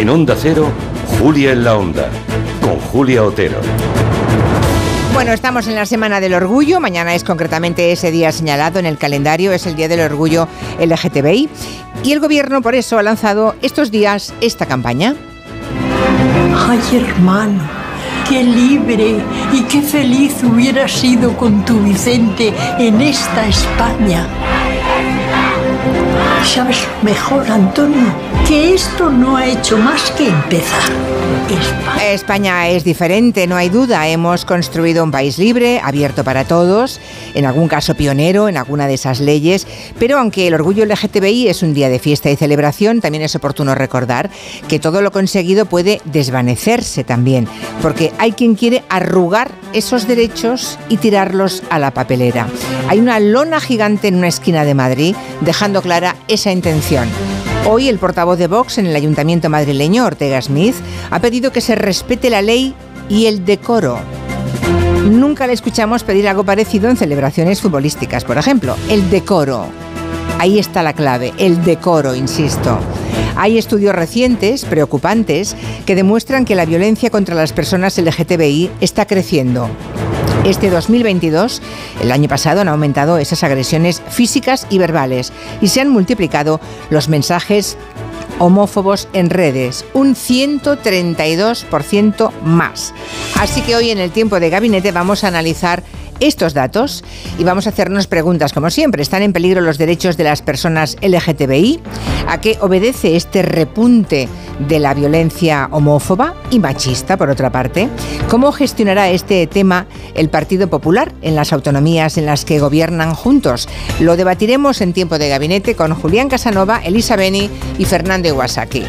En Onda Cero, Julia en la Onda, con Julia Otero. Bueno, estamos en la Semana del Orgullo. Mañana es concretamente ese día señalado en el calendario, es el Día del Orgullo LGTBI. Y el gobierno por eso ha lanzado estos días esta campaña. Ay, hermano, qué libre y qué feliz hubiera sido con tu Vicente en esta España. ¿Sabes mejor, Antonio? Que esto no ha hecho más que empezar. España. España es diferente, no hay duda. Hemos construido un país libre, abierto para todos, en algún caso pionero en alguna de esas leyes. Pero aunque el orgullo LGTBI es un día de fiesta y celebración, también es oportuno recordar que todo lo conseguido puede desvanecerse también, porque hay quien quiere arrugar esos derechos y tirarlos a la papelera. Hay una lona gigante en una esquina de Madrid dejando clara esa intención. Hoy el portavoz de Vox en el Ayuntamiento madrileño, Ortega Smith, ha pedido que se respete la ley y el decoro. Nunca le escuchamos pedir algo parecido en celebraciones futbolísticas, por ejemplo, el decoro. Ahí está la clave, el decoro, insisto. Hay estudios recientes, preocupantes, que demuestran que la violencia contra las personas LGTBI está creciendo. Este 2022, el año pasado, han aumentado esas agresiones físicas y verbales y se han multiplicado los mensajes homófobos en redes, un 132% más. Así que hoy en el tiempo de gabinete vamos a analizar estos datos y vamos a hacernos preguntas como siempre. ¿Están en peligro los derechos de las personas LGTBI? ¿A qué obedece este repunte de la violencia homófoba y machista, por otra parte? ¿Cómo gestionará este tema el Partido Popular en las autonomías en las que gobiernan juntos? Lo debatiremos en tiempo de gabinete con Julián Casanova, Elisa Beni y Fernando Iwasaki.